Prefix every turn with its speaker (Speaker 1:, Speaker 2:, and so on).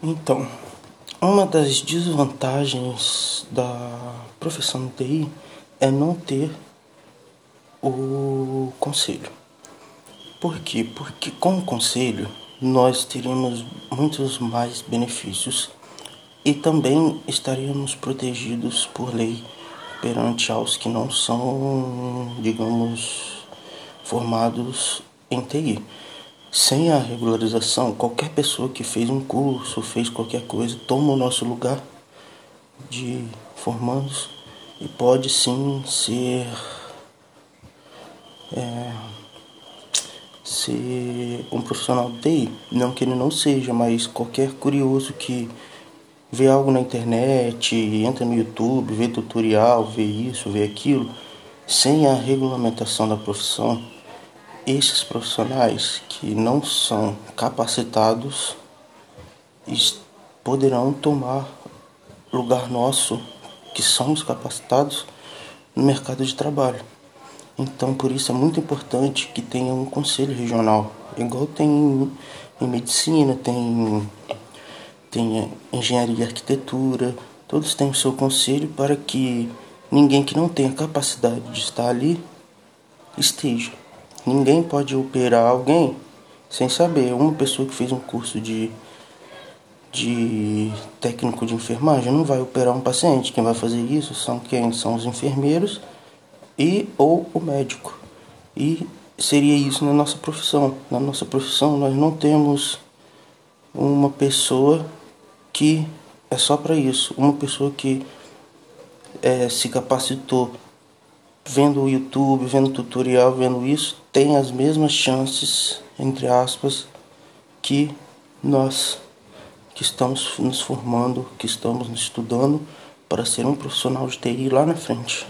Speaker 1: Então, uma das desvantagens da profissão de TI é não ter o conselho. Por quê? Porque com o conselho nós teríamos muitos mais benefícios e também estaríamos protegidos por lei perante aos que não são, digamos, formados em TI. Sem a regularização, qualquer pessoa que fez um curso, fez qualquer coisa, toma o nosso lugar de formandos e pode sim ser é, ser um profissional de TI. Não que ele não seja, mas qualquer curioso que vê algo na internet, entra no YouTube, vê tutorial, vê isso, vê aquilo, sem a regulamentação da profissão, esses profissionais que não são capacitados poderão tomar lugar nosso, que somos capacitados, no mercado de trabalho. Então, por isso é muito importante que tenha um conselho regional, igual tem em medicina, tem, tem engenharia e arquitetura, todos têm o seu conselho para que ninguém que não tenha capacidade de estar ali esteja. Ninguém pode operar alguém sem saber. Uma pessoa que fez um curso de, de técnico de enfermagem não vai operar um paciente. Quem vai fazer isso são quem? São os enfermeiros e ou o médico. E seria isso na nossa profissão. Na nossa profissão nós não temos uma pessoa que é só para isso, uma pessoa que é, se capacitou vendo o YouTube, vendo tutorial, vendo isso, tem as mesmas chances, entre aspas, que nós que estamos nos formando, que estamos estudando para ser um profissional de TI lá na frente.